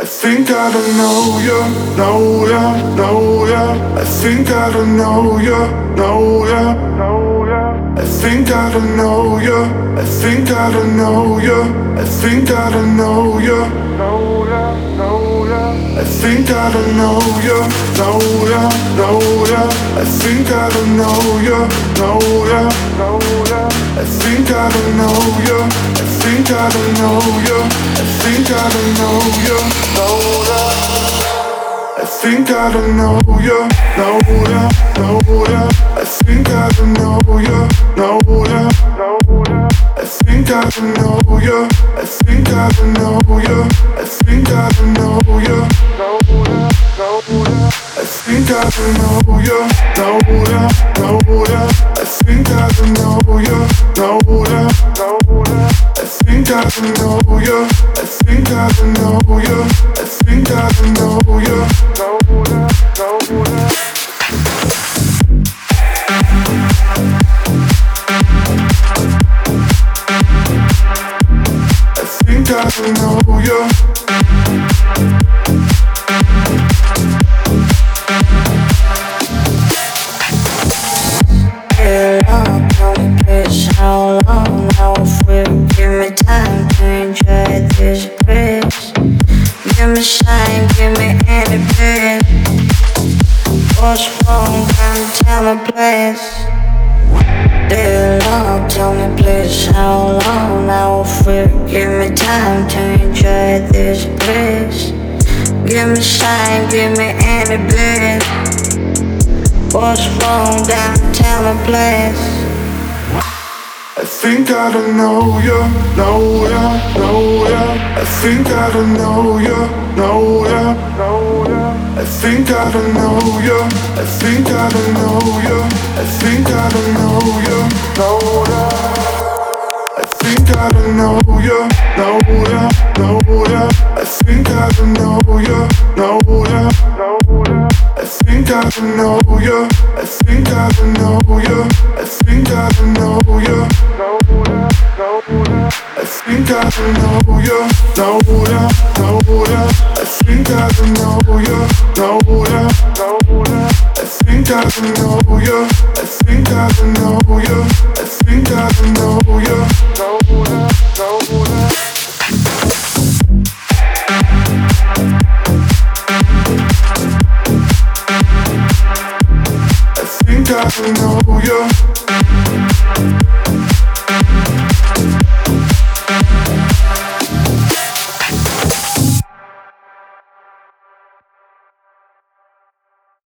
I think I don't know ya, know ya, know ya. I think I don't know ya, know ya, know ya. I think I don't know ya, I think I don't know ya. I think I don't know you, know ya, know ya. I think I don't know you, know ya, know ya. I think I don't know you, know ya, know ya. I think I don't know you, I think I don't know you, I think I don't know ya. Think I don't know you, know ya, know ya. I think I don't know you, know ya, know ya. I think I don't know you, I think I don't know you, I think I don't know you, know ya, know ya. I think I don't know you, know ya, know ya. I think I don't know you, know ya, know ya. I think I don't know you, I think I don't know I think I know you, know ya. I think I know you. What's wrong? Come tell me, please. Dear long, tell me please how long now free. Give me time to enjoy this place. Give me shine, give me any bit. What's wrong? Damn, tell me, please. I think I don't know you, know ya, know ya. I think I don't know ya, know ya. I think I don't know you, I think I don't know you, I think I don't know you, know ya. I think I don't know you, know ya, know ya. I think I don't know you, know ya. I think I don't know you, I think I don't know you, I think I don't know you, know ya, know ya. I think I don't know you, know ya, know ya. I think I know ya. I think I know ya. I think I know ya. Know ya, know ya. I know